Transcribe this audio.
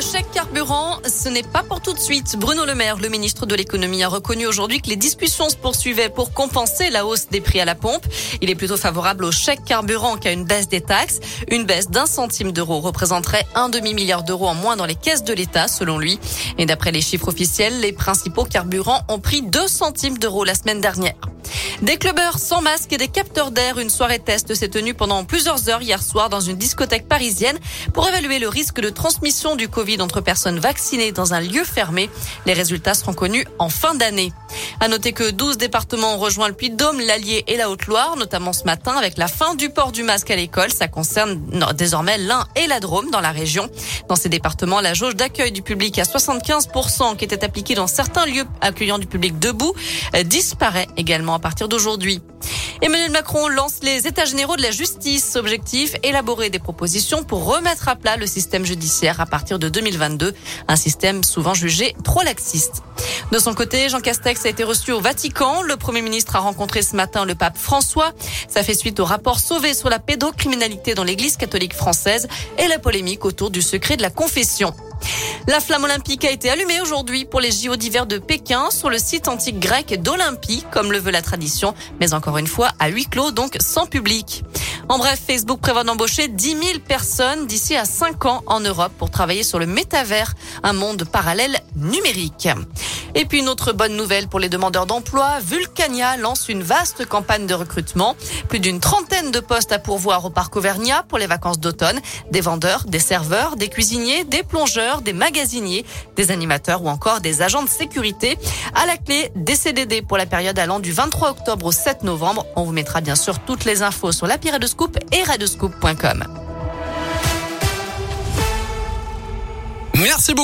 Le chèque carburant, ce n'est pas pour tout de suite. Bruno Le Maire, le ministre de l'économie, a reconnu aujourd'hui que les discussions se poursuivaient pour compenser la hausse des prix à la pompe. Il est plutôt favorable au chèque carburant qu'à une baisse des taxes. Une baisse d'un centime d'euro représenterait un demi-milliard d'euros en moins dans les caisses de l'État, selon lui. Et d'après les chiffres officiels, les principaux carburants ont pris 2 centimes d'euros la semaine dernière. Des clubbers sans masque et des capteurs d'air. Une soirée test s'est tenue pendant plusieurs heures hier soir dans une discothèque parisienne pour évaluer le risque de transmission du Covid entre personnes vaccinées dans un lieu fermé. Les résultats seront connus en fin d'année. À noter que 12 départements ont rejoint le Puy-de-Dôme, l'Allier et la Haute-Loire, notamment ce matin avec la fin du port du masque à l'école. Ça concerne désormais l'Ain et la Drôme dans la région. Dans ces départements, la jauge d'accueil du public à 75% qui était appliquée dans certains lieux accueillant du public debout euh, disparaît également à partir d'aujourd'hui. Emmanuel Macron lance les états généraux de la justice. Objectif, élaborer des propositions pour remettre à plat le système judiciaire à partir de 2022. Un système souvent jugé trop laxiste. De son côté, Jean Castex a été reçu au Vatican. Le Premier ministre a rencontré ce matin le pape François. Ça fait suite au rapport sauvé sur la pédocriminalité dans l'Église catholique française et la polémique autour du secret de la confession. La flamme olympique a été allumée aujourd'hui pour les JO d'hiver de Pékin sur le site antique grec d'Olympie, comme le veut la tradition, mais encore une fois à huis clos, donc sans public. En bref, Facebook prévoit d'embaucher 10 000 personnes d'ici à 5 ans en Europe pour travailler sur le métavers, un monde parallèle numérique. Et puis une autre bonne nouvelle pour les demandeurs d'emploi, Vulcania lance une vaste campagne de recrutement. Plus d'une trentaine de postes à pourvoir au parc Auvergnat pour les vacances d'automne. Des vendeurs, des serveurs, des cuisiniers, des plongeurs, des magasiniers, des animateurs ou encore des agents de sécurité. À la clé, des CDD pour la période allant du 23 octobre au 7 novembre. On vous mettra bien sûr toutes les infos sur l'appli Scoop et radescoop.com. Merci beaucoup.